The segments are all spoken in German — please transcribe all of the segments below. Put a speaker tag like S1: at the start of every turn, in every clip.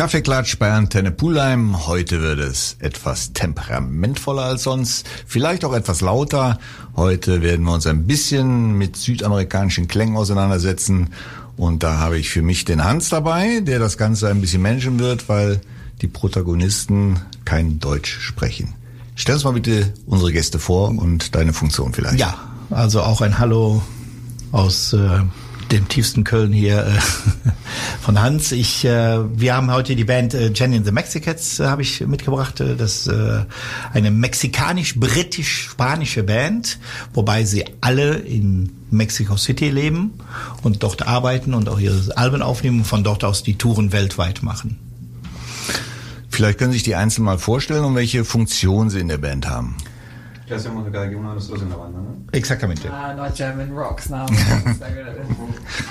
S1: Kaffeeklatsch bei Antenne Pulheim. Heute wird es etwas temperamentvoller als sonst, vielleicht auch etwas lauter. Heute werden wir uns ein bisschen mit südamerikanischen Klängen auseinandersetzen. Und da habe ich für mich den Hans dabei, der das Ganze ein bisschen managen wird, weil die Protagonisten kein Deutsch sprechen. Stell uns mal bitte unsere Gäste vor und deine Funktion vielleicht.
S2: Ja, also auch ein Hallo aus äh, dem tiefsten Köln hier äh, von Hans. Ich, äh, wir haben heute die Band äh, Jenny and the Mexicats äh, habe ich mitgebracht. Äh, das äh, eine mexikanisch-britisch-spanische Band, wobei sie alle in Mexico City leben und dort arbeiten und auch ihre Alben aufnehmen und von dort aus die Touren weltweit machen.
S1: Vielleicht können Sie sich die einzeln mal vorstellen und welche Funktion sie in der Band haben.
S3: ¿Qué hacemos cada uno de nosotros en la banda, no?
S2: Exaktamente.
S4: Ah, not German rocks now. So good at this.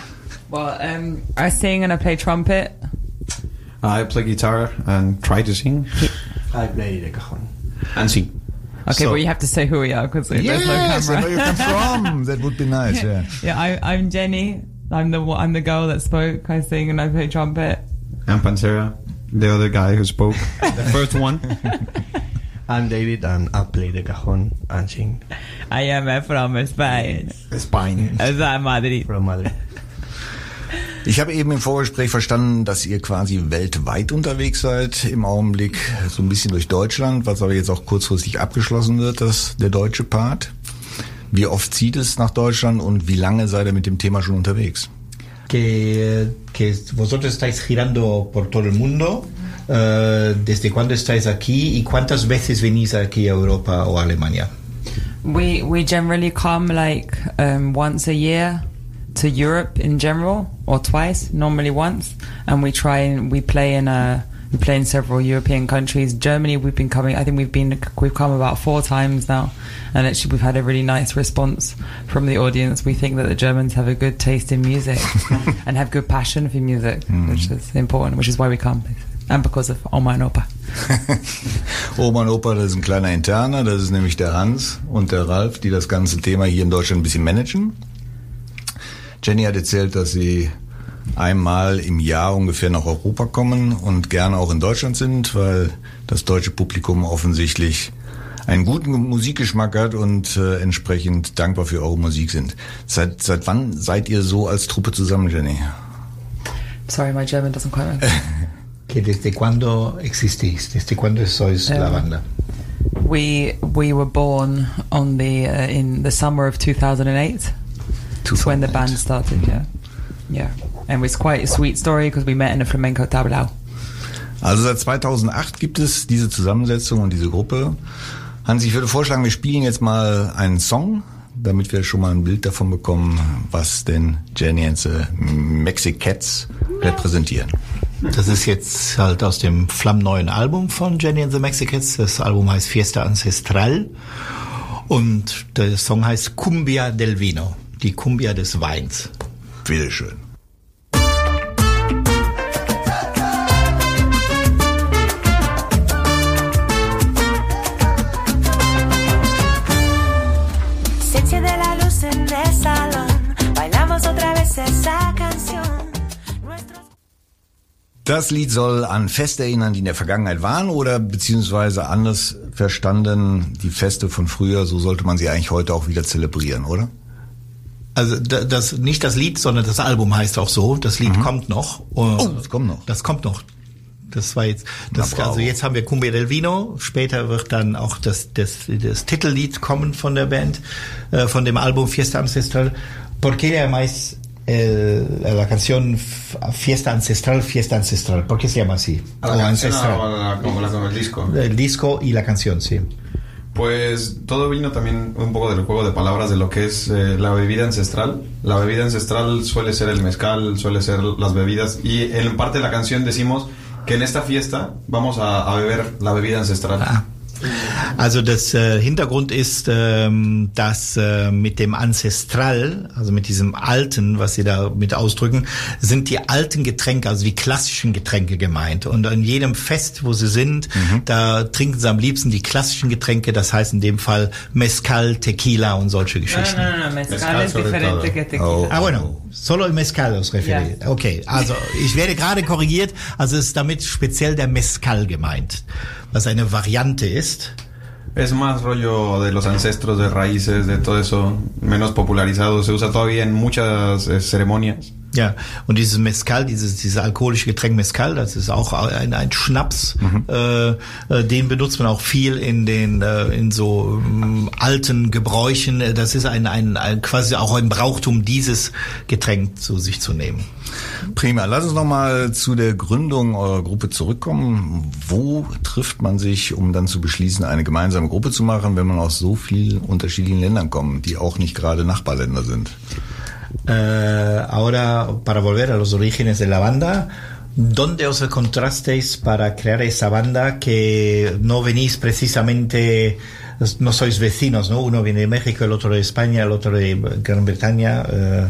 S4: well, um, I sing and I play trumpet.
S3: I play guitar and try to sing
S2: I play the cajon.
S3: and sing.
S4: Okay,
S1: So-
S4: well you have to say who we are because there's no
S1: and
S4: camera.
S1: where you come from. That would be nice. Yeah.
S4: yeah, I, I'm Jenny. I'm the I'm the girl that spoke. I sing and I play trumpet.
S3: And Pantera, the other guy who spoke, the first one.
S5: I'm David and I play the cajon and sing
S4: I am from Spain.
S5: Spain
S4: that Madrid?
S5: from Madrid.
S1: Ich habe eben im Vorgespräch verstanden, dass ihr quasi weltweit unterwegs seid im Augenblick, so ein bisschen durch Deutschland, was aber jetzt auch kurzfristig abgeschlossen wird, das der deutsche Part. Wie oft zieht es nach Deutschland und wie lange seid ihr mit dem Thema schon unterwegs?
S2: que, que vosotros estáis girando por todo el mundo. Eh, ¿Desde cuándo estáis aquí y cuántas veces venís aquí a Europa o a Alemania?
S4: We we generally come like um, once a year to Europe in general, or twice. Normally once, and we try and we play in a we play in several European countries. Germany, we've been coming. I think we've been we've come about four times now, and actually we've had a really nice response from the audience. We think that the Germans have a good taste in music and have good passion for music, which is important. Which is why we come, and because of Oma and Opa.
S1: Oma und Opa, das ist ein kleiner Interner, das ist nämlich der Hans und der Ralf, die das ganze Thema hier in Deutschland ein bisschen managen. Jenny hat erzählt, dass sie einmal im Jahr ungefähr nach Europa kommen und gerne auch in Deutschland sind, weil das deutsche Publikum offensichtlich einen guten Musikgeschmack hat und äh, entsprechend dankbar für eure Musik sind. Seit, seit wann seid ihr so als Truppe zusammen, Jenny?
S4: Sorry, my German doesn't quite work.
S2: Que ¿Desde cuándo existís? ¿Desde cuándo sois la banda?
S4: We we were born on the uh, in the summer of 2008. That's when the band started. Yeah, yeah, and it's quite a sweet story because we met in a flamenco tablao.
S1: Also seit 2008 gibt es diese Zusammensetzung und diese Gruppe. Hans, ich würde vorschlagen, wir spielen jetzt mal einen Song, damit wir schon mal ein Bild davon bekommen, was denn Jenny and the Mexicats repräsentieren.
S2: Das ist jetzt halt aus dem flammneuen Album von Jenny and the Mexicans. Das Album heißt Fiesta Ancestral und der Song heißt Cumbia del Vino, die Cumbia des Weins.
S1: Bitteschön. Das Lied soll an Feste erinnern, die in der Vergangenheit waren oder beziehungsweise anders verstanden, die Feste von früher, so sollte man sie eigentlich heute auch wieder zelebrieren, oder?
S2: Also da- das nicht das Lied, sondern das Album heißt auch so. Das Lied kommt noch.
S1: Oh, das kommt noch.
S2: Das kommt noch. Das war jetzt, das,
S1: Na,
S2: also jetzt haben wir Cumbia del Vino. Später wird dann auch das, das, das Titellied kommen von der Band, äh, von dem Album Fiesta Ancestral. ¿Por qué la canción Fiesta Ancestral, Fiesta Ancestral? ¿Por qué se llama así?
S3: A
S2: O
S3: la canción
S2: Ancestral.
S3: a la- como la- como el disco.
S2: El disco y la canción, sí.
S3: Pues todo vino también un poco del juego de palabras de lo que es eh, la bebida ancestral. La bebida ancestral suele ser el mezcal, suele ser las bebidas y en parte de la canción decimos que en esta fiesta vamos a, a beber la bebida ancestral.
S2: Ah. Also das äh, Hintergrund ist, ähm, dass äh, mit dem Ancestral, also mit diesem alten, was Sie da mit ausdrücken, sind die alten Getränke, also die klassischen Getränke gemeint. Und an jedem Fest, wo Sie sind, da trinken Sie am liebsten die klassischen Getränke, das heißt in dem Fall Mezcal, Tequila und solche Geschichten.
S4: no, no, no, mezcal,
S3: Mezcal
S4: es diferente que tequila.
S1: Oh.
S2: Ah, bueno, solo el mezcal os referiert. Okay, also ich werde gerade korrigiert, also es ist damit speziell der Mezcal gemeint, was eine Variante ist.
S3: Es más rollo de los ancestros, de raíces, de todo eso, menos popularizado. Se usa todavía en muchas eh, ceremonias.
S2: Ja, und dieses Mezcal, dieses, dieses alkoholische Getränk Mezcal, das ist auch ein, ein Schnaps, äh, äh, den benutzt man auch viel in den äh, in so ähm, alten Gebräuchen. Das ist ein, ein, ein quasi auch ein Brauchtum, dieses Getränk zu sich zu nehmen.
S1: Prima. Lass uns nochmal zu der Gründung eurer Gruppe zurückkommen. Wo trifft man sich, um dann zu beschließen, eine gemeinsame Gruppe zu machen, wenn man aus so vielen unterschiedlichen Ländern kommt, die auch nicht gerade Nachbarländer sind?
S2: Eh, ahora, para volver a los orígenes de la banda, ¿dónde os encontrasteis para crear esa banda que no venís precisamente, no sois vecinos, ¿no? Uno viene de México, el otro de España, el otro de Gran Bretaña. eh,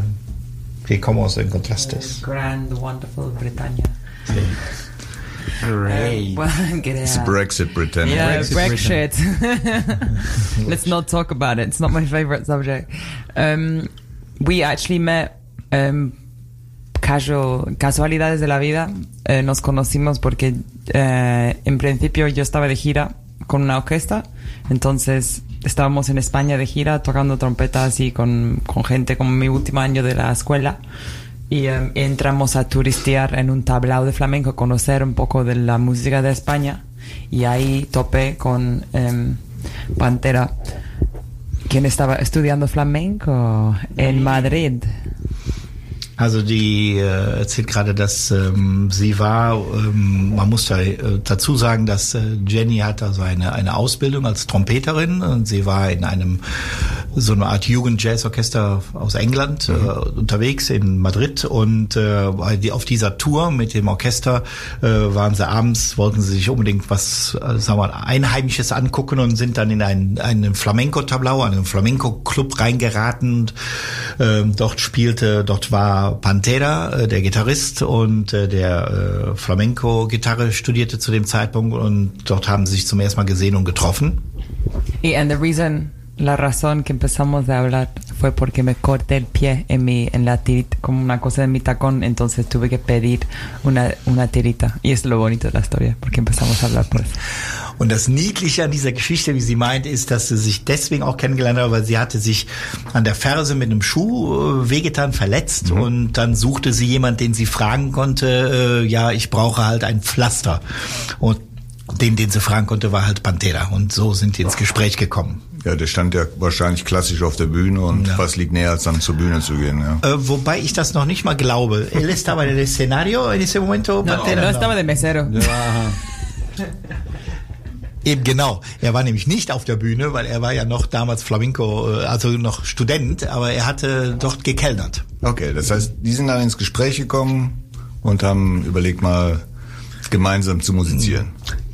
S2: ¿qué- ¿Cómo os encontrasteis?
S4: Grand, wonderful Britannia.
S5: Great.
S1: It's. Brexit, Britannia.
S4: Yeah, Brexit. Let's not talk about it. It's not my favorite subject. Um, we actually met um, casual, casualidades de la vida. Eh, nos conocimos porque eh, en principio yo estaba de gira con una orquesta. Entonces estábamos en España de gira tocando trompetas y con, con gente como mi último año de la escuela. Y em, entramos a turistear en un tablao de flamenco, conocer un poco de la música de España. Y ahí topé con em, Pantera, quien estaba estudiando flamenco en Madrid.
S2: Also die äh, erzählt gerade, dass ähm, sie war, ähm, man muss da, äh, dazu sagen, dass äh, Jenny hat also eine, eine Ausbildung als Trompeterin und sie war in einem so eine Art Jugend-Jazz-Orchester aus England äh, unterwegs in Madrid und äh, auf dieser Tour mit dem Orchester äh, waren sie abends, wollten sie sich unbedingt was, äh, sagen wir mal, Einheimisches angucken und sind dann in einen, einen Flamenco-Tablau, einen Flamenco-Club reingeraten und ähm, dort spielte, dort war Pantera, äh, der Gitarrist und äh, der äh, Flamenco-Gitarre studierte zu dem Zeitpunkt und dort haben sie sich zum ersten Mal gesehen und getroffen.
S4: And the reason, la razón que empezamos a hablar fue porque me corté el pie en mi, en la tirita, como una cosa de mi tacón, entonces tuve que pedir una, una tirita. Y es lo bonito de la historia, porque empezamos a hablar por eso.
S2: Und das Niedliche an dieser Geschichte, wie sie meint, ist, dass sie sich deswegen auch kennengelernt hat, weil sie hatte sich an der Ferse mit einem Schuh äh, wehgetan, verletzt und dann suchte sie jemand, den sie fragen konnte, äh, ja, ich brauche halt ein Pflaster. Und den, den sie fragen konnte, war halt Pantera. Und so sind die ins Gespräch gekommen.
S1: Ja, der stand ja wahrscheinlich klassisch auf der Bühne und
S2: Ja.
S1: was liegt näher, als dann zur Bühne zu gehen. Ja.
S2: Äh, wobei ich das noch nicht mal glaube. Él estaba en el escenario en ese momento, Pantera.
S4: no estaba de mesero.
S2: Eben genau. Er war nämlich nicht auf der Bühne, weil er war ja noch damals Flamenco, äh, also noch Student, aber er hatte dort gekellnert.
S1: Okay, das heißt, die sind dann ins Gespräch gekommen und haben überlegt mal gemeinsam zu musizieren.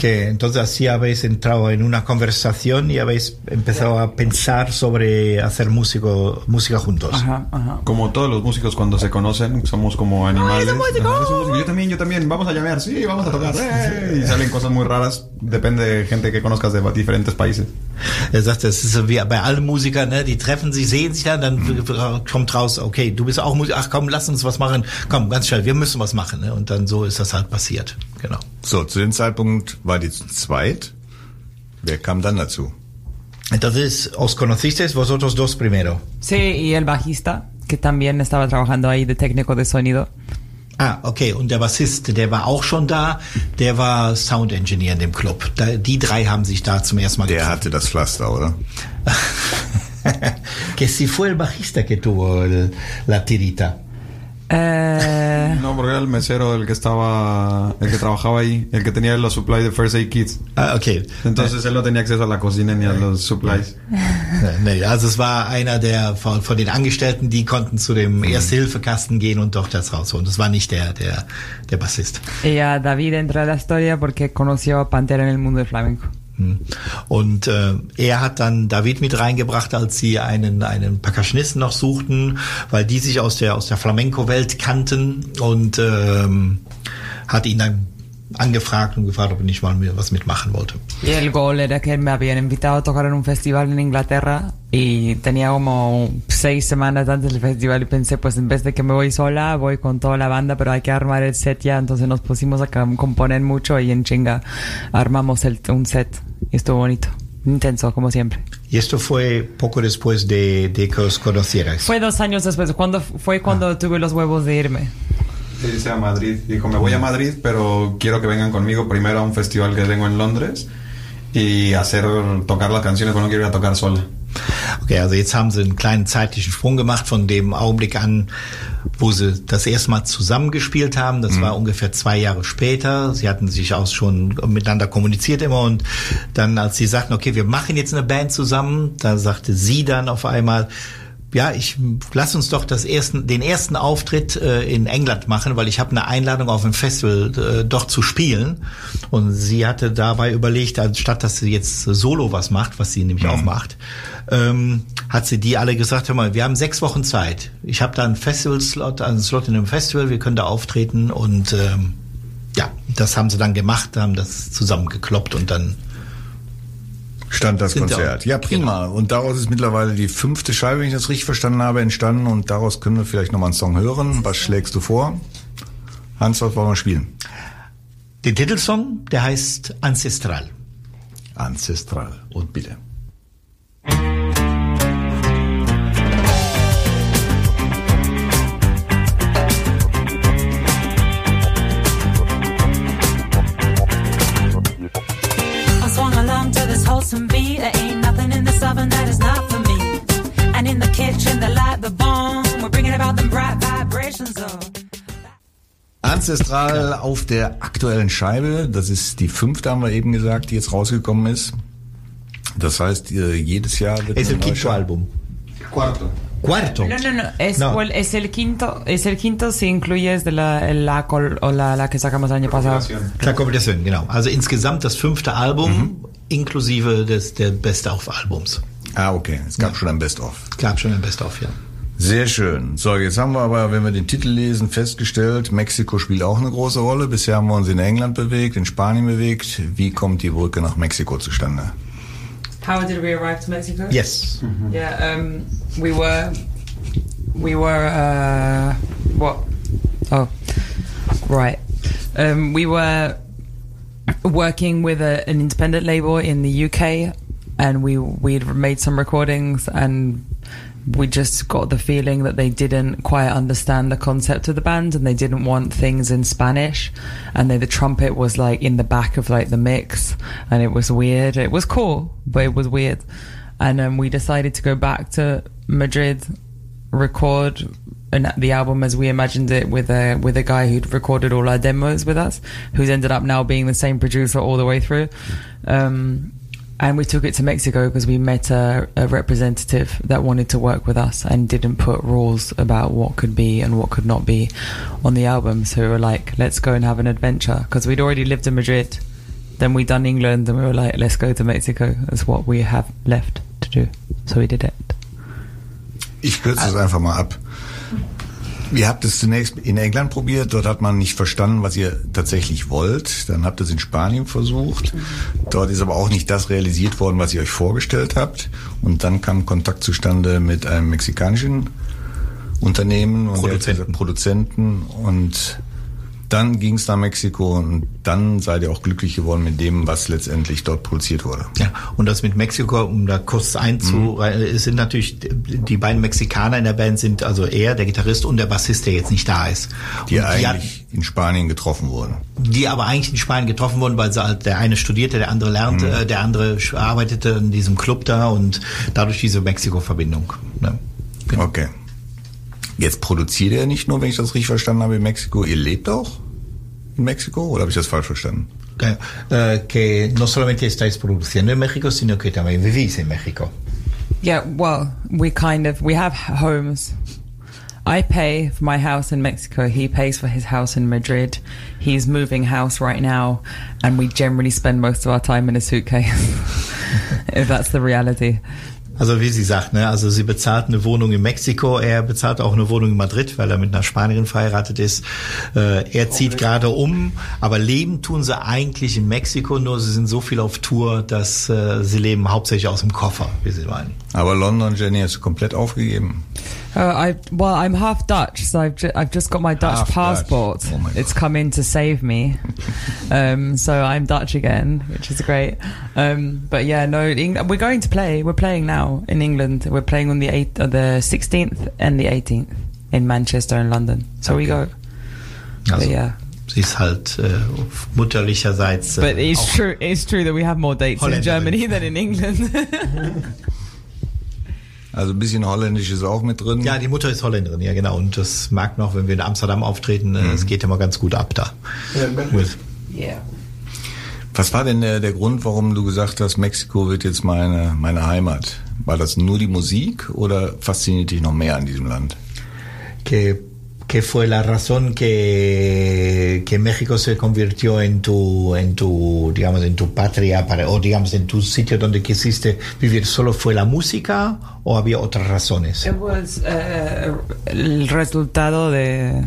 S2: Que entonces así habéis entrado en una conversación y habéis empezado a pensar sobre hacer músico, música juntos.
S4: Ajá, ajá.
S3: Como todos los músicos cuando se conocen, somos como animales. Ajá. Yo también, yo también. Vamos a llamear, sí, vamos a tocar. ¡eh! Y salen cosas muy raras. Depende de gente que conozcas de diferentes países.
S2: Er sagt, das ist so wie bei allen Musikern, ne? die treffen sich, sehen sich dann, dann kommt raus, okay, du bist auch Musiker, ach komm, lass uns was machen, komm, ganz schnell, wir müssen was machen. Ne? Und dann so ist das halt passiert. Genau.
S1: So, zu dem Zeitpunkt war die zu zweit. Wer kam dann dazu?
S2: Entonces, ¿os conocisteis vosotros dos primero?
S4: Sí, y el bajista, que también estaba trabajando ahí de técnico de sonido.
S2: Ah, okay. Und der Bassist, der war auch schon da. Der war Sound Engineer in dem Club. Da, die drei haben sich da zum ersten Mal
S1: Der hatte das Pflaster, oder?
S2: que si fue el bajista que tuvo el- la tirita.
S4: Eh,
S3: No, porque era el mesero el que estaba, el que trabajaba ahí, el que tenía los supplies de First Aid Kits.
S2: Ah, okay.
S3: Entonces él no tenía acceso a la cocina ni a los supplies.
S2: Nee, also es war einer der von, von den Angestellten, die konnten zu dem Erste-Hilfe-Kasten gehen und dort das rausholen. Das war nicht der, der, der Bassist.
S4: y a David entra a la historia porque conoció a Pantera en el mundo del flamenco.
S2: Hm. Und äh, er hat dann David mit reingebracht, als sie einen einen Percussionisten noch suchten, weil die sich aus der aus der Flamenco-Welt kannten und ähm, hat ihn dann angefragt und gefragt, ob er nicht mal was mitmachen wollte.
S4: Y el gol era que me habían invitado a tocar en un festival en Inglaterra y tenía como seis semanas antes del festival y pensé, pues en vez de que me voy sola, voy con toda la banda, pero hay que armar el set ya. Entonces nos pusimos a componer mucho y en chinga armamos el, un set y estuvo bonito. Intenso, como siempre.
S2: Y esto fue poco después de, de que os conocierais.
S4: Fue dos años después, cuando, fue cuando tuve los huevos de irme.
S3: Se dice a Madrid. Dijo, me voy a Madrid, pero quiero que vengan conmigo primero a un festival que tengo en Londres y hacer tocar las canciones, pero no quiero ir a tocar sola.
S2: Okay, also jetzt haben sie einen kleinen zeitlichen Sprung gemacht von dem Augenblick an, wo sie das erste Mal zusammengespielt haben. Das war ungefähr zwei Jahre später. Sie hatten sich auch schon miteinander kommuniziert immer und dann, als sie sagten, okay, wir machen jetzt eine Band zusammen, da sagte sie dann auf einmal, ja, ich lass uns doch das ersten, den ersten Auftritt äh, in England machen, weil ich habe eine Einladung auf ein Festival äh, dort zu spielen. Und sie hatte dabei überlegt, anstatt dass sie jetzt solo was macht, was sie nämlich auch macht, ähm, hat sie die alle gesagt, hör mal, wir haben sechs Wochen Zeit. Ich habe da einen Festival-Slot, einen Slot in einem Festival, wir können da auftreten und ähm, ja, das haben sie dann gemacht, haben das zusammengekloppt und dann
S1: stand das Konzert.
S2: da-
S1: Ja, prima. Und daraus ist mittlerweile die fünfte Scheibe, wenn ich das richtig verstanden habe, entstanden. Und daraus können wir vielleicht nochmal einen Song hören. Was schlägst du vor? Hans, was wollen wir spielen?
S2: den Titelsong, der heißt Ancestral.
S1: Ancestral. Und bitte.
S6: This wholesome beat. There ain't nothing in this oven that is not for me. And in the kitchen, they light the bomb. We're bringing about them bright vibrations of.
S1: Ancestral auf der aktuellen Scheibe. Das ist die fünfte, haben wir eben gesagt, die jetzt rausgekommen ist. Das heißt, äh, jedes Jahr wird
S2: Es
S1: neue
S2: quinto álbum.
S3: Cuarto.
S2: Cuarto.
S4: No, no, no. Es,
S2: No.
S4: well, es el quinto. Es el quinto si incluyes de la, la, col- o la, la que sacamos el año pasado.
S3: Compilación.
S2: Klar, Kombination, genau. Also insgesamt das fünfte Album inklusive des der Best-of-Albums.
S1: Ah, okay. Es gab schon ein Best-of.
S2: Gab schon ein Best-of, ja.
S1: Sehr schön. So, jetzt haben wir aber, wenn wir den Titel lesen, festgestellt, Mexiko spielt auch eine große Rolle. Bisher haben wir uns in England bewegt, in Spanien bewegt. Wie kommt die Brücke nach Mexiko zustande?
S4: How did we arrive to Mexico?
S2: Yes.
S4: Yeah, um, we were, we were, uh, what? Oh, right. Um, we were working with a, an independent label in the UK, and we we'd made some recordings, and we just got the feeling that they didn't quite understand the concept of the band, and they didn't want things in Spanish, and then the trumpet was like in the back of like the mix, and it was weird. It was cool, but it was weird, and um, we decided to go back to Madrid, record an, the album as we imagined it with a with a guy who'd recorded all our demos with us, who's ended up now being the same producer all the way through. Um, and we took it to Mexico because we met a, a representative that wanted to work with us and didn't put rules about what could be and what could not be on the album. So we were like, let's go and have an adventure because we'd already lived in Madrid. Then we'd done England and we were like, let's go to Mexico. That's what we have left to do. So we did it.
S1: Ich kürze es einfach mal ab. Ihr habt es zunächst in England probiert, dort hat man nicht verstanden, was ihr tatsächlich wollt. Dann habt ihr es in Spanien versucht. Dort ist aber auch nicht das realisiert worden, was ihr euch vorgestellt habt. Und dann kam Kontakt zustande mit einem mexikanischen Unternehmen und
S2: Produzenten.
S1: Produzenten und dann ging es nach Mexiko und dann seid ihr auch glücklich geworden mit dem, was letztendlich dort produziert wurde.
S2: Ja, und das mit Mexiko, um da kurz einzu, es sind natürlich die beiden Mexikaner in der Band sind also er, der Gitarrist und der Bassist, der jetzt nicht da ist.
S1: Die
S2: und die,
S1: eigentlich in Spanien getroffen wurden.
S2: die aber eigentlich in Spanien getroffen wurden, weil sie halt, der eine studierte, der andere lernte, äh, der andere arbeitete in diesem Club da und dadurch diese Mexiko-Verbindung. Ne? Genau.
S1: Okay. Jetzt produziert ihr nicht nur, wenn ich das richtig verstanden habe, in Mexiko. Ihr lebt auch in Mexiko oder habe ich das falsch verstanden?
S2: Eh, que no solamente estáis produciendo en México, sino que también vivís en México.
S4: Yeah, well, we kind of we have homes, I pay for my house in Mexico. He pays for his house in Madrid. He's moving house right now, and we generally spend most of our time in a suitcase. if that's the reality.
S2: Also wie sie sagt, ne, also sie bezahlt eine Wohnung in Mexiko, er bezahlt auch eine Wohnung in Madrid, weil er mit einer Spanierin verheiratet ist. Äh, er zieht gerade um, aber leben tun sie eigentlich in Mexiko, nur sie sind so viel auf Tour, dass äh, sie leben hauptsächlich aus dem Koffer, wie sie meinen.
S1: Aber London, Jenny, hast du komplett aufgegeben.
S4: Uh, I well, I'm half Dutch, so I've ju- I've just got my Dutch
S1: Half Dutch.
S4: passport.
S1: Oh my God.
S4: it's come in to save me, um, so I'm Dutch again, which is great. Um, but yeah, no, Eng- we're going to play. We're playing now in England. We're playing on the eighth, uh, the 16th and the 18th in Manchester and London. So we go.
S2: Also
S4: But yeah,
S2: sie ist halt äh, mütterlicherseits. Äh,
S4: but it's
S2: auch-
S4: true. It's true that we have more dates in
S2: Holländerin.
S4: Germany than in England.
S1: Also ein bisschen Holländisch ist auch mit drin.
S2: Ja, die Mutter ist Holländerin, ja genau. Und das merkt man auch, wenn wir in Amsterdam auftreten, äh, es geht immer ganz gut ab da. With-
S4: yeah.
S1: Was war denn der, der Grund, warum du gesagt hast, Mexiko wird jetzt meine, meine Heimat? War das nur die Musik oder fasziniert dich noch mehr an diesem Land?
S2: que, que fue la razón que, que México se convirtió en tu, en tu, digamos, en tu patria para, o digamos, en tu sitio donde quisiste vivir? ¿Solo fue la música o había otras razones?
S4: It uh, el resultado de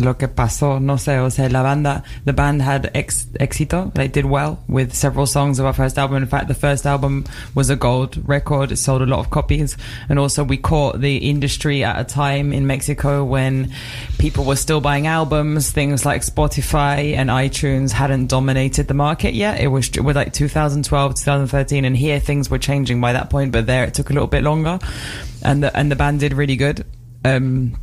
S4: lo que pasó, no sé, o sea, la banda, the band had ex éxito, they did well with several songs of our first album. In fact, the first album was a gold record, it sold a lot of copies, and also we caught the industry at a time in Mexico when people were still buying albums, things like Spotify and iTunes hadn't dominated the market yet. It was with like 2012, 2013, and here things were changing by that point, but there it took a little bit longer, and the and the band did really good. Um,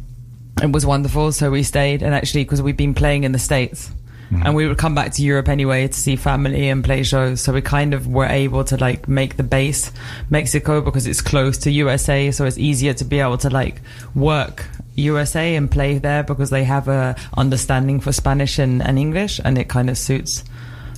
S4: it was wonderful, so we stayed, and actually because we've been playing in the states. Mm-hmm. And we would come back to Europe anyway to see family and play shows. So we kind of were able to like make the base Mexico because it's close to USA. So it's easier to be able to like work USA and play there because they have a understanding for Spanish and, and English and it kind of suits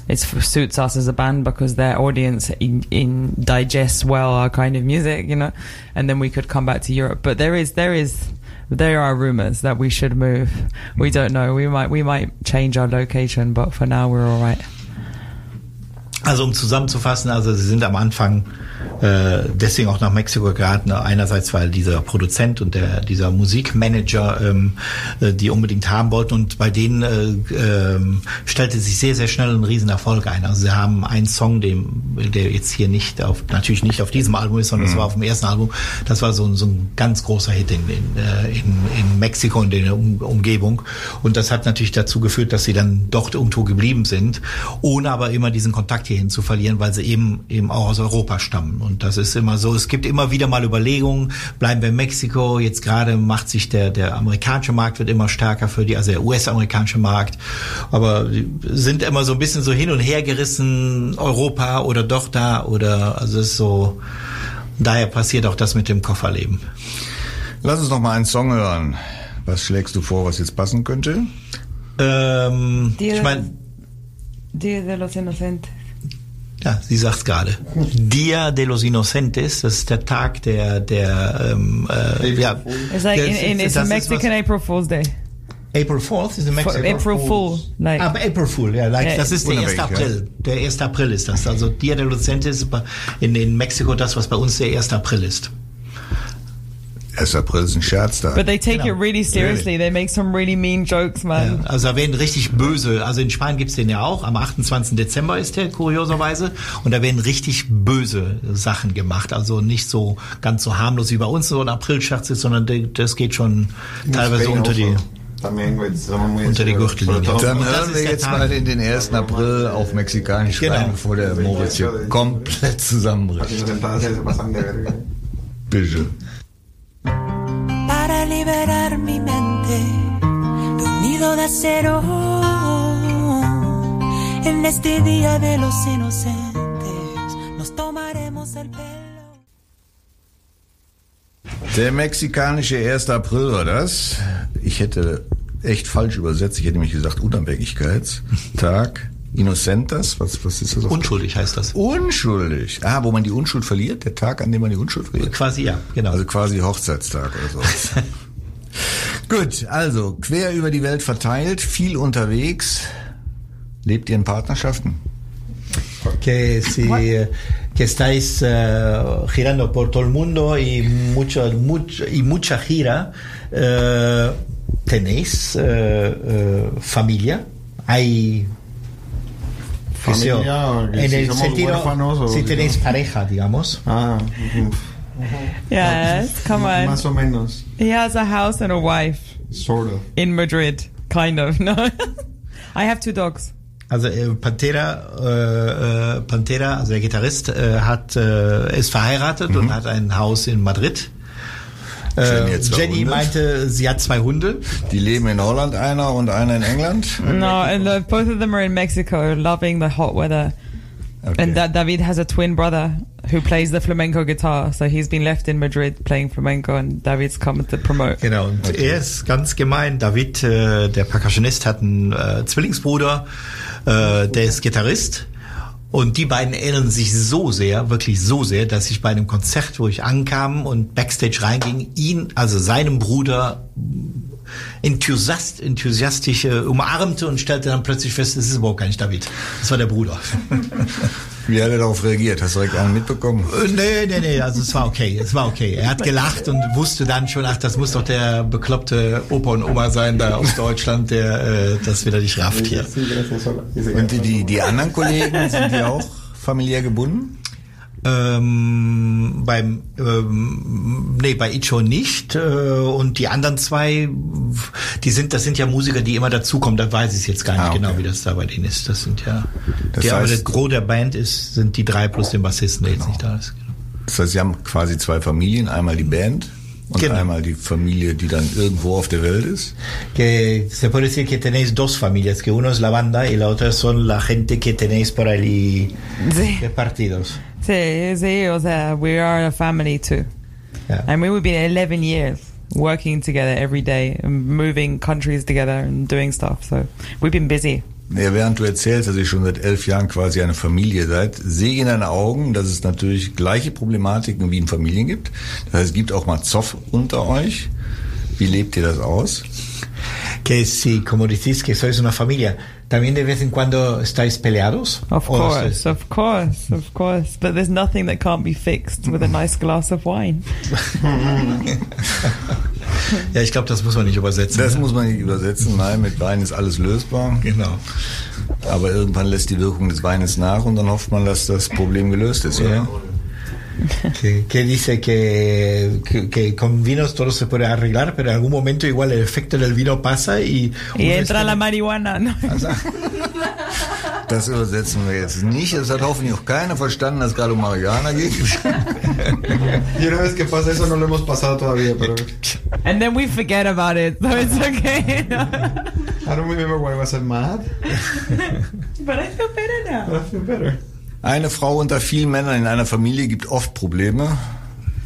S4: it suits us as a band because their audience in, in digests well our kind of music, you know, and then we could come back to Europe. But there is there is there are rumors that we should move. We don't know. We might we might change our location, but for now we're all right.
S2: Also um zusammenzufassen, also sie sind am Anfang äh, deswegen auch nach Mexiko geraten. Einerseits, weil dieser Produzent und der, dieser Musikmanager ähm, äh, die unbedingt haben wollten und bei denen äh, ähm, stellte sich sehr, sehr schnell ein Riesenerfolg ein. Also sie haben einen Song, dem, der jetzt hier nicht auf, natürlich nicht auf diesem Album ist, sondern es war auf dem ersten Album. Das war so, ein- so ein ganz großer Hit in, in, äh, in, in Mexiko und in der um Umgebung. Und das hat natürlich dazu geführt, dass sie dann dort irgendwo geblieben sind, ohne aber immer diesen Kontakt hierhin zu verlieren, weil sie eben eben auch aus Europa stammen. Und das ist immer so. Es gibt immer wieder mal Überlegungen, bleiben wir in Mexiko. Jetzt gerade macht sich der, der amerikanische Markt wird immer stärker für die, also der US-amerikanische Markt. Aber die sind immer so ein bisschen so hin und her gerissen, Europa oder doch da oder, also es ist so, daher passiert auch das mit dem Kofferleben.
S1: Lass uns noch mal einen Song hören. Was schlägst du vor, was jetzt passen könnte?
S2: Ähm,
S4: Die-
S2: ich meine,
S4: Dia de los Inocentes.
S2: Ja, sie sagt's gerade. Dia de los Inocentes, das ist der Tag der, der, ähm, äh, ja.
S4: It's like in, in it's a Mexican
S2: was-
S4: April Fool's Day.
S2: April 4th ist ein Mexico.
S4: April Fool, like-
S2: ah, April Fool, ja, like,
S4: Ja,
S2: das ist der 1.
S1: unabhängig,
S2: April. Der 1. April ist das. Also Dia de los Inocentes ist in, in Mexiko das, was bei uns der 1. April ist.
S1: 1. April ist ein Scherz da.
S4: But they take
S2: Genau.
S4: it really seriously. They make some really mean jokes, man.
S2: Ja, also da werden richtig böse, also in Spanien gibt's den ja auch, am 28. Dezember ist der, kurioserweise, und da werden richtig böse Sachen gemacht, also nicht so ganz so harmlos wie bei uns so ein Aprilscherz ist, sondern de- das geht schon teilweise
S3: Spain
S2: unter die... Unter die. Gürtellinie.
S1: Dann hören wir jetzt mal in den 1. April auf Mexikanisch
S2: Genau.
S1: rein, bevor der Moritz hier komplett zusammenbricht. Bitte.
S6: Nido de acero en este día de los inocentes nos tomaremos el pelo
S1: Der mexikanische 1. April war das. Ich hätte echt falsch übersetzt. Ich hätte nämlich gesagt Unabhängigkeitstag. Innocentas, was, was ist das?
S2: Unschuldig heißt das.
S1: Unschuldig. Ah, wo man die Unschuld verliert, der Tag, an dem man die Unschuld verliert.
S2: Quasi ja, genau.
S1: Also quasi Hochzeitstag oder so. Gut, also quer über die Welt verteilt, viel unterwegs. Lebt ihr in Partnerschaften?
S2: que si que estáis eh, girando por todo el mundo y mucho, mucho y mucha gira eh, tenéis eh, familia hay
S3: Familia, que
S2: en
S3: si
S2: el
S3: somos
S2: sentido
S3: huérfanos o
S2: si
S3: si
S2: tenéis
S3: somos-
S2: pareja digamos
S3: Ah, ujú.
S4: Yes, come on.
S3: más o menos.
S4: He has a house and a wife
S3: Sort of.
S4: in Madrid, kind of. No, I have two dogs.
S2: Also äh, Pantera, äh, äh, Pantera, also der Gitarrist, äh, hat äh, ist verheiratet und hat ein Haus in Madrid.
S1: Jenny
S2: Äh, Jenny
S1: Hunde.
S2: meinte, sie hat zwei Hunde.
S1: Die leben in Holland einer und einer in England.
S4: No, and the, both of them are in Mexico, loving the hot weather.
S1: Okay.
S4: And da- David has a twin brother who plays the flamenco guitar, so he's been left in Madrid playing flamenco, and David's come to promote.
S2: Genau, und er ist ganz gemein. David, äh, der Percussionist, hat einen äh, Zwillingsbruder, äh, der ist Gitarrist. Und die beiden ähneln sich so sehr, wirklich so sehr, dass ich bei einem Konzert, wo ich ankam und Backstage reinging, ihn, also seinem Bruder, enthusiast, enthusiastisch äh, umarmte und stellte dann plötzlich fest, es ist überhaupt gar nicht David. Das war der Bruder.
S1: Wie hat er darauf reagiert? Hast du direkt einen mitbekommen?
S2: Äh, Nee, nee, nee, also es war okay, es war okay. Er hat gelacht und wusste dann schon, ach, das muss doch der bekloppte Opa und Oma sein da aus Deutschland, der äh, das wieder nicht rafft hier.
S1: Und die, die, die anderen Kollegen, sind die auch familiär gebunden?
S2: Ähm, beim ähm, nee bei Icho nicht äh, und die anderen zwei die sind das sind ja Musiker die immer dazukommen da weiß ich jetzt gar nicht
S1: Ah, okay.
S2: genau wie das da bei denen ist das sind ja
S1: Das
S2: aber
S1: heißt-
S2: das Gros der Band ist sind die drei plus den Bassisten der jetzt nicht da ist genau.
S1: Das heißt, sie haben quasi zwei Familien. Einmal die Band und
S2: Genau.
S1: einmal die Familie, die dann irgendwo auf der Welt ist.
S2: que se puede decir que tenéis dos familias, que uno es la banda y la otra son la gente que tenéis por ahí
S4: Sí.
S2: repartidos.
S4: Sí, sí, o sea, we are a family too.
S2: Yeah.
S4: I mean, we've been 11 years working together every day and moving countries together and doing stuff. So we've been busy.
S1: Ja, während du erzählst, dass ihr schon seit elf Jahren quasi eine Familie seid, sehe ich in deinen Augen, dass es natürlich gleiche Problematiken wie in Familien gibt. Das heißt, es gibt auch mal Zoff unter euch. Wie lebt ihr das aus?
S2: Que si, como decís que sois una familia, también de vez en cuando estáis peleados.
S4: Of
S2: ¿O
S4: course, of course, of course. But there's nothing that can't be fixed with a nice glass of wine.
S2: Ja, ich glaube, das muss man nicht übersetzen.
S1: Das
S2: ne?
S1: muss man nicht übersetzen. Nein, mit Wein ist alles lösbar.
S2: genau.
S1: Aber irgendwann lässt die Wirkung des Weines nach und dann hofft man, dass das Problem gelöst ist, oder?
S2: Ja. Que, que dice que, que, que con vinos todo se puede arreglar, pero en algún momento igual el efecto del vino pasa y...
S4: Y entra la marihuana. ¿no?
S1: Das übersetzen wir jetzt nicht. Das hat hoffentlich auch keiner verstanden, dass es gerade um Marihuana geht.
S3: Y una vez que pasa eso no lo hemos pasado todavía, pero
S4: And then we forget about it, so it's okay.
S3: I don't remember why I was mad.
S4: but I feel better now.
S3: But I feel better.
S1: Eine Frau unter vielen Männern in einer Familie gibt oft Probleme.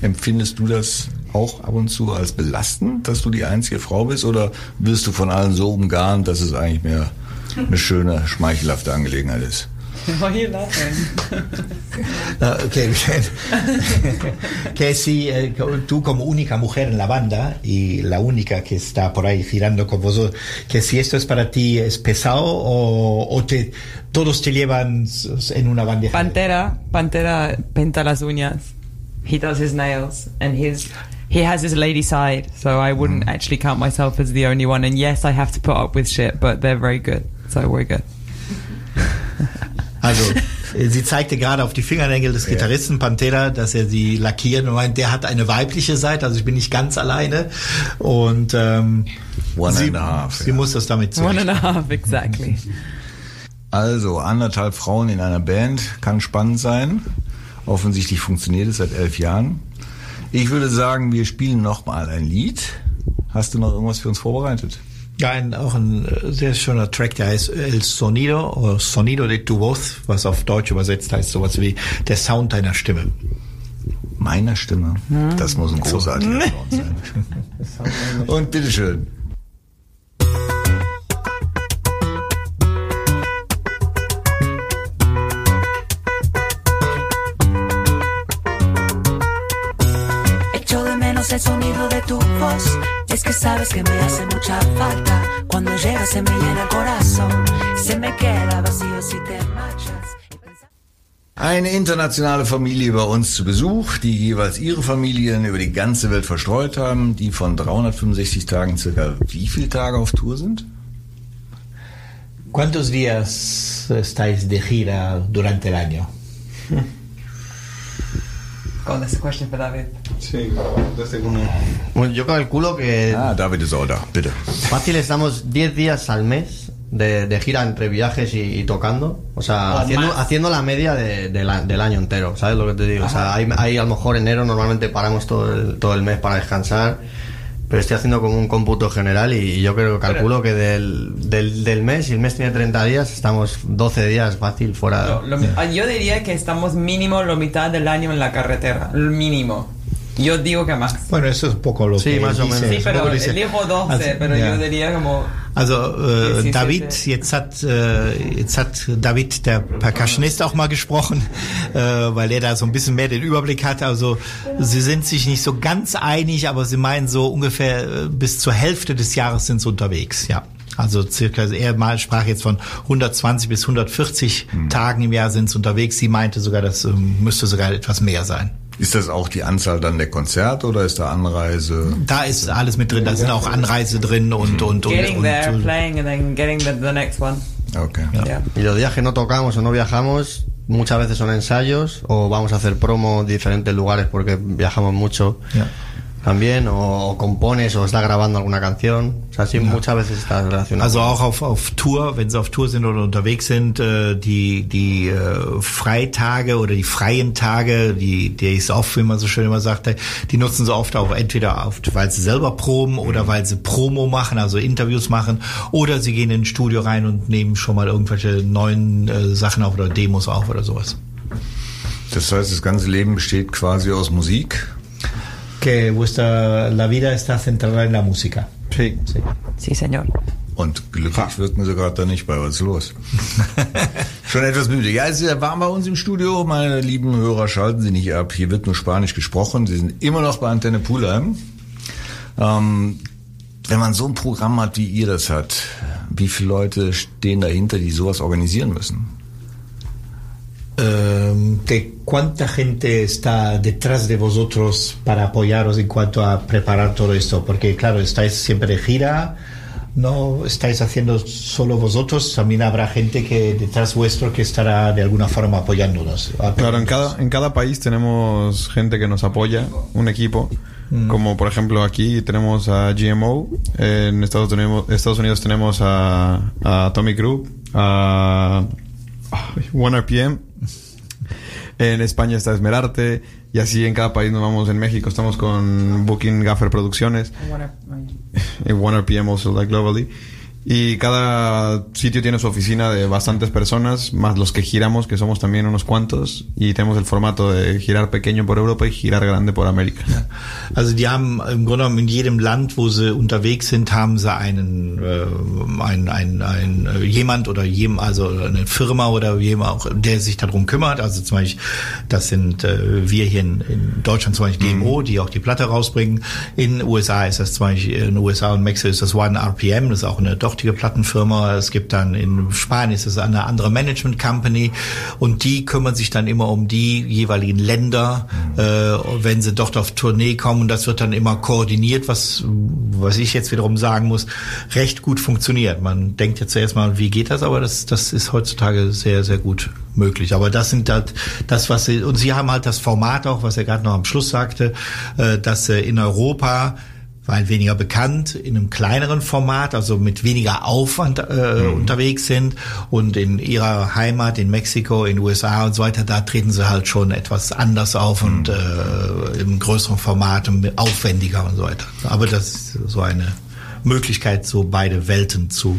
S1: Empfindest du das auch ab und zu als belastend, dass du die einzige Frau bist? Oder wirst du von allen so umgarnt, dass es eigentlich mehr eine schöne, schmeichelhafte Angelegenheit ist?
S4: Why
S2: Ah, que, que si eh, tú como única mujer en la banda y la única que está por ahí girando con vosotros, que si esto es para ti es pesado o, o te, todos te llevan en una bandeja.
S4: Pantera, Pantera pinta las uñas. He does his nails, and his he has his lady side. So I wouldn't actually count myself as the only one. And yes, I have to put up with shit, but they're very good. So we're good.
S2: Also, sie zeigte gerade auf die Fingernägel des Gitarristen Pantera, dass er sie lackiert und meint, der hat eine weibliche Seite, also ich bin nicht ganz alleine. Und ähm,
S1: One
S2: sie,
S1: and a half,
S2: sie
S1: ja.
S2: muss das damit
S4: One
S2: zurecht.
S4: and a half, exactly.
S1: Also, anderthalb Frauen in einer Band kann spannend sein. Offensichtlich funktioniert es seit elf Jahren. Ich würde sagen, wir spielen noch mal ein Lied. Hast du noch irgendwas für uns vorbereitet?
S2: Ja, ein, auch ein äh, sehr schöner Track, der heißt El Sonido oder Sonido de tu voz, was auf Deutsch übersetzt heißt sowas wie der Sound deiner Stimme.
S1: Meiner Stimme. Das muss ein großartiger Sound sein. Und bitteschön.
S6: Echo de menos el sonido de tu voz. Es que sabes que me hace mucha falta. Cuando llegas se me llena el corazón. Se me queda vacío si te marchas.
S1: Eine internationale Familie bei uns zu Besuch, die jeweils ihre Familien über die ganze Welt verstreut haben, die von 365 Tagen circa wie viele Tage auf Tour sind?
S2: ¿Cuántos días estáis de gira durante el año?
S4: God, that's a question for David.
S3: Sí, desde uno.
S5: Bueno, yo calculo que
S1: Ah, David auch da, bitte.
S5: fácil estamos 10 días al mes de, de gira entre viajes y, y tocando. O sea,
S4: O
S5: haciendo, la media de- de la- del año entero, ¿sabes lo que te digo? O sea, hay, hay a lo mejor enero normalmente paramos todo el, todo el mes para descansar. Pero estoy haciendo como un cómputo general y, yo creo que calculo que del, del, del mes, si el mes tiene 30 días, estamos 12 días fácil fuera.
S4: Lo ah, yo diría que estamos mínimo la mitad del año en la carretera. Mínimo. Yo digo que más.
S2: Bueno, eso es un poco lo
S5: Sí,
S2: que
S5: más o
S2: dice,
S5: menos.
S4: Sí, pero elijo 12,
S2: Also,
S4: pero
S2: ja.
S4: yo diría como...
S2: Also äh,
S4: 17.
S2: David, jetzt hat äh, jetzt hat David, der Percussionist, auch mal gesprochen, äh, weil er da so ein bisschen mehr den Überblick hat. Also sie sind sich nicht so ganz einig, aber sie meinen so ungefähr äh, bis zur Hälfte des Jahres sind sie unterwegs. Ja. Also circa, er mal sprach jetzt von 120 bis 140 Tagen im Jahr sind sie unterwegs. Sie meinte sogar, das ähm, müsste sogar etwas mehr sein.
S1: Ist das auch die Anzahl dann der Konzerte oder ist da Anreise?
S2: Da ist alles mit drin, da sind auch Anreise drin und und und,
S4: Getting
S2: und,
S4: there,
S2: und
S4: playing and then getting the, the next one.
S1: Okay.
S4: Yeah.
S5: Y los días que no tocamos o no viajamos, muchas veces son ensayos o vamos a hacer promo en diferentes lugares porque viajamos mucho
S2: Ja.
S5: También, o, o compones o estás grabando alguna canción. O sea, sí, muchas veces estás relacionado.
S2: Also auch auf, auf Tour, wenn sie auf Tour sind oder unterwegs sind, äh, die, die äh, Freitage oder die freien Tage, die Days off, wie man so schön immer sagt, die nutzen sie oft auch entweder oft, weil sie selber proben oder weil sie Promo machen, also Interviews machen, oder sie gehen ins Studio rein und nehmen schon mal irgendwelche neuen äh, Sachen auf oder Demos auf oder sowas.
S1: Das heißt, das ganze Leben besteht quasi aus Musik.
S2: Que vuestra, la vida está centrada en la música.
S3: Sí.
S4: Sí, señor.
S1: Und glücklich wirken sie gerade da nicht bei. Was ist los? Schon etwas müde. Ja, es ist ja warm bei uns im Studio. Meine lieben Hörer, schalten Sie nicht ab. Hier wird nur Spanisch gesprochen. Sie sind immer noch bei Antenne Pulheim. Ähm, wenn man so ein Programm hat, wie ihr das hat, wie viele Leute stehen dahinter, die sowas organisieren müssen?
S2: Eh, que cuánta gente está detrás de vosotros para apoyaros en cuanto a preparar todo esto, porque claro, estáis siempre de gira, no estáis haciendo solo vosotros, también habrá gente que detrás vuestro que estará de alguna forma apoyándonos.
S3: Claro, en cada, en cada país tenemos gente que nos apoya, un equipo. Como por ejemplo aquí tenemos a GMO, en Estados Unidos, Estados Unidos tenemos a, a Atomic Group, a ay, One RPM, en España está Esmerarte, y así en cada país nos vamos. En México estamos con Booking Gaffer Producciones. en One RPM also like globally. Y cada sitio tiene su oficina de bastantes personas, más los que giramos, que somos también unos cuantos, y tenemos el formato de girar pequeño por Europa y girar grande por América.
S2: Also die haben im Grunde genommen in jedem Land, wo sie unterwegs sind, haben sie einen, äh, ein, ein, ein, äh, jemand oder jem, also eine Firma oder jemand auch, der sich darum kümmert. Also zum Beispiel, das sind äh, wir hier in, in Deutschland zum Beispiel GMO, die auch die Platte rausbringen. In den USA ist das zum Beispiel, in den USA und Mexiko ist das One RPM, das ist auch eine dortige Plattenfirma. Es gibt dann in Spanien ist es eine andere Management Company und die kümmern sich dann immer um die jeweiligen Länder, äh, wenn sie dort auf Tournee kommen. Und das wird dann immer koordiniert, was, was ich jetzt wiederum sagen muss, recht gut funktioniert. Man denkt jetzt zuerst mal, wie geht das, aber das, das ist heutzutage sehr, sehr gut möglich. Aber das sind halt das, was sie, und sie haben halt das Format auch, was er gerade noch am Schluss sagte, äh, dass äh, in Europa weil weniger bekannt, in einem kleineren Format, also mit weniger Aufwand äh, unterwegs sind und in ihrer Heimat in Mexiko, in den USA und so weiter, da treten sie halt schon etwas anders auf und äh, im größeren Format und aufwendiger und so weiter. Aber das ist so eine Möglichkeit, so beide Welten zu.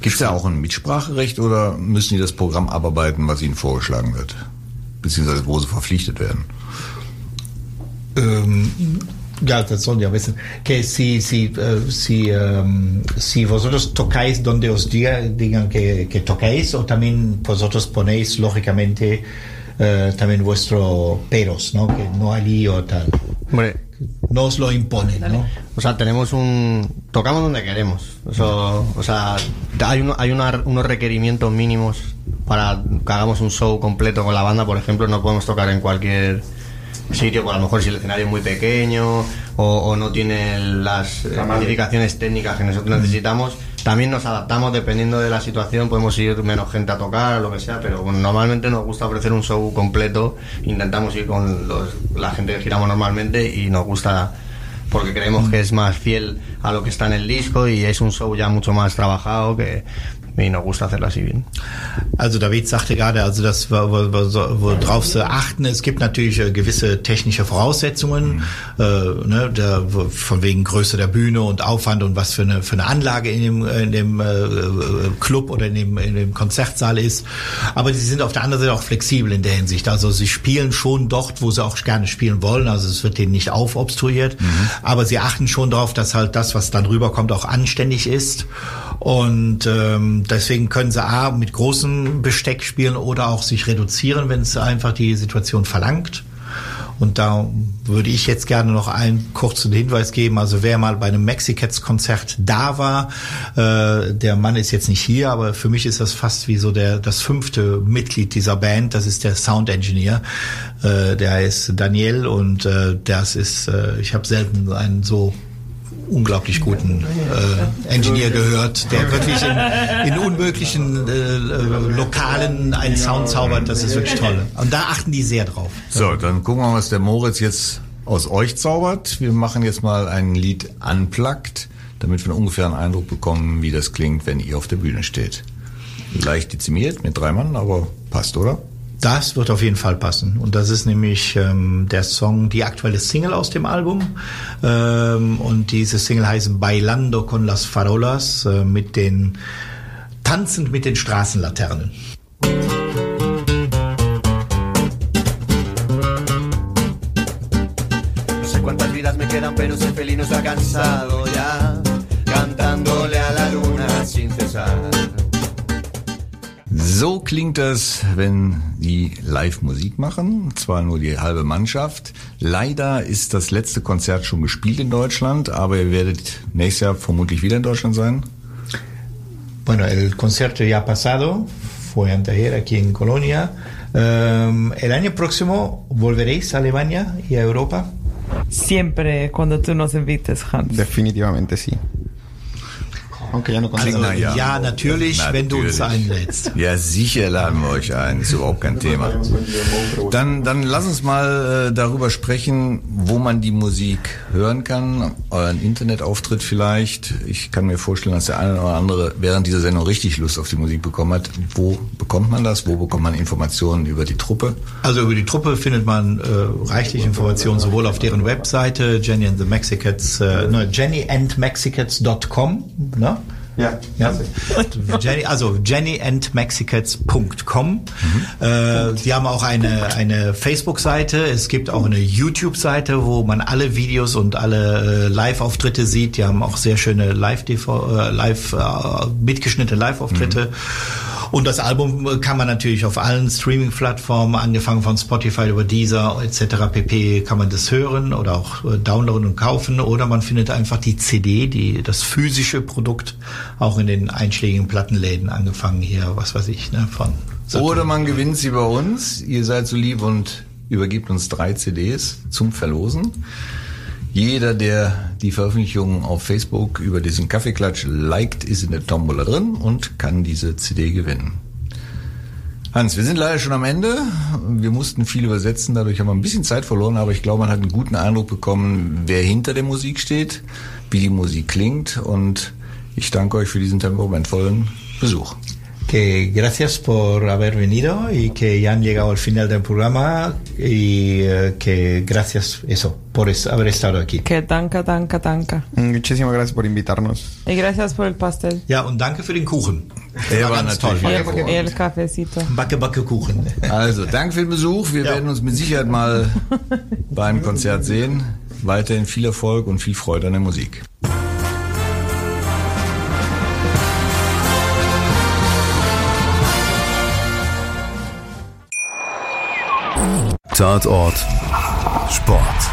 S1: Gibt es da auch ein Mitspracherecht oder müssen die das Programm abarbeiten, was ihnen vorgeschlagen wird? Beziehungsweise wo sie verpflichtet werden?
S2: Ähm, das sollen ja wissen, que si, si, eh, si, em, si vosotros tocáis donde os diga, digan que, que toquéis, o también vosotros ponéis, lógicamente, eh, también vuestro peros, ¿no? Que no allí o tal.
S5: Hombre,
S2: nos lo imponen, ¿no?
S5: O sea, tenemos un... Tocamos donde queremos. Eso, o sea, hay, uno- hay una- unos requerimientos mínimos para que hagamos un show completo con la banda. Por ejemplo, no podemos tocar en cualquier sitio, por a lo mejor si el escenario es muy pequeño o, o no tiene las eh, especificaciones técnicas que nosotros necesitamos. También nos adaptamos dependiendo de la situación, podemos ir menos gente a tocar o lo que sea, pero bueno, normalmente nos gusta ofrecer un show completo. Intentamos ir con los- la gente que giramos normalmente y nos gusta porque creemos que es más fiel a lo que está en el disco y es un show ya mucho más trabajado que nos gusta hacerlo así bien.
S2: Also David sagte gerade, also das, wo- wo- wo- worauf sie achten, es gibt natürlich äh, gewisse technische Voraussetzungen, äh, ne, der, von wegen Größe der Bühne und Aufwand und was für eine, für eine Anlage in dem, in dem äh, äh, Club oder in dem, in dem Konzertsaal ist. Aber sie sind auf der anderen Seite auch flexibel in der Hinsicht. Also sie spielen schon dort, wo sie auch gerne spielen wollen. Also es wird denen nicht aufobstruiert. Aber sie achten schon darauf, dass halt das, was dann rüberkommt, auch anständig ist. Und ähm, deswegen können sie A mit großem Besteck spielen oder auch sich reduzieren, wenn es einfach die Situation verlangt. Und da würde ich jetzt gerne noch einen kurzen Hinweis geben. Also wer mal bei einem Mexicats-Konzert da war, äh, der Mann ist jetzt nicht hier, aber für mich ist das fast wie so der das fünfte Mitglied dieser Band. Das ist der Sound Engineer. Äh, der heißt Daniel und äh, das ist, äh, ich habe selten einen so unglaublich guten äh, Engineer gehört, der wirklich in, in unmöglichen äh, äh, Lokalen einen Sound zaubert. Das ist wirklich toll. Und da achten die sehr drauf.
S1: So, dann gucken wir mal, was der Moritz jetzt aus euch zaubert. Wir machen jetzt mal ein Lied unplugged, damit wir einen ungefähren Eindruck bekommen, wie das klingt, wenn ihr auf der Bühne steht. Leicht dezimiert mit drei Mann, aber passt, oder?
S2: Das wird auf jeden Fall passen. Und das ist nämlich ähm, der Song, die aktuelle Single aus dem Album. Ähm, und diese Single heißt Bailando con las Farolas äh, mit den Tanzend mit den Straßenlaternen.
S7: No sé cuántas vidas me quedan, pero ese felino está cansado ya, cantándole a la luna sin cesar.
S1: So klingt das, wenn die live Musik machen. Zwar nur die halbe Mannschaft. Leider ist das letzte Konzert schon gespielt in Deutschland, aber ihr werdet nächstes Jahr vermutlich wieder in Deutschland sein.
S2: Bueno, el concierto ya pasado fue anteayer aquí en Colonia. Ähm, el año próximo volveréis a Alemania y a Europa.
S4: Siempre cuando tú nos invites, Hans.
S3: Definitivamente sí. Aunque ya no consigo.
S2: Also, ja, natürlich, wenn du uns einlädst.
S1: Ja, sicher laden wir euch ein. Ist überhaupt kein Thema. Dann, dann lass uns mal äh, darüber sprechen, wo man die Musik hören kann. Euren Internetauftritt vielleicht. Ich kann mir vorstellen, dass der eine oder andere während dieser Sendung richtig Lust auf die Musik bekommen hat. Wo bekommt man das? Wo bekommt man Informationen über die Truppe?
S2: Also über die Truppe findet man äh, reichlich Informationen sowohl auf deren Webseite Jenny and the Mexicats, äh, ne, jennyandmexicats.com, ne?
S3: Ja.
S2: Ja. Jenny, also jennyandmexicats.com. Äh, die haben auch eine, eine Facebook-Seite. Es gibt auch eine YouTube-Seite, wo man alle Videos und alle äh, Live-Auftritte sieht. Die haben auch sehr schöne Live, äh, Live äh, mitgeschnittene Live-Auftritte. Und das Album kann man natürlich auf allen Streaming-Plattformen, angefangen von Spotify über Deezer etc. pp. kann man das hören oder auch äh, downloaden und kaufen. Oder man findet einfach die CD, die das physische Produkt, auch in den einschlägigen Plattenläden angefangen hier, was weiß ich, ne, von Saturn.
S1: Oder man gewinnt sie bei uns. Ihr seid so lieb und übergibt uns drei CDs zum Verlosen. Jeder, der die Veröffentlichung auf Facebook über diesen Kaffeeklatsch liked, ist in der Tombola drin und kann diese CD gewinnen. Hans, wir sind leider schon am Ende. Wir mussten viel übersetzen, dadurch haben wir ein bisschen Zeit verloren, aber ich glaube, man hat einen guten Eindruck bekommen, wer hinter der Musik steht, wie die Musik klingt und ich danke euch für diesen temperamentvollen Besuch.
S2: Que gracias por haber venido y que ya han llegado al final del programa y eh, que gracias eso por es- haber estado aquí.
S4: Que danke, danke, danke.
S3: Muchísimas gracias por invitarnos.
S4: Y gracias por el pastel.
S2: Ja, und danke für den Kuchen.
S1: Der war
S2: ganz
S1: hervorragend.
S4: y el cafecito.
S2: Backe, Backe Kuchen.
S1: Also, danke für den Besuch. Wir
S2: Ja.
S1: werden uns mit Sicherheit mal beim Konzert sehen. Weiterhin viel Erfolg und viel Freude an der Musik.
S8: Tatort Sport.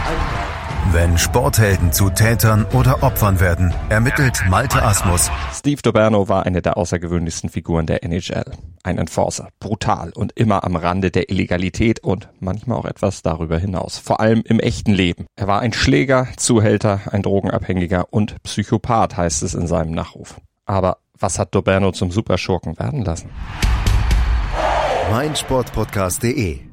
S8: Wenn Sporthelden zu Tätern oder Opfern werden, ermittelt Malte Asmus.
S9: Steve Doberno war eine der außergewöhnlichsten Figuren der NHL. Ein Enforcer, brutal und immer am Rande der Illegalität und manchmal auch etwas darüber hinaus. Vor allem im echten Leben. Er war ein Schläger, Zuhälter, ein Drogenabhängiger und Psychopath, heißt es in seinem Nachruf. Aber was hat Doberno zum Superschurken werden lassen?
S8: meinsportpodcast.de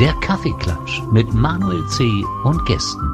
S10: der Kaffeeklatsch mit Manuel C. und Gästen.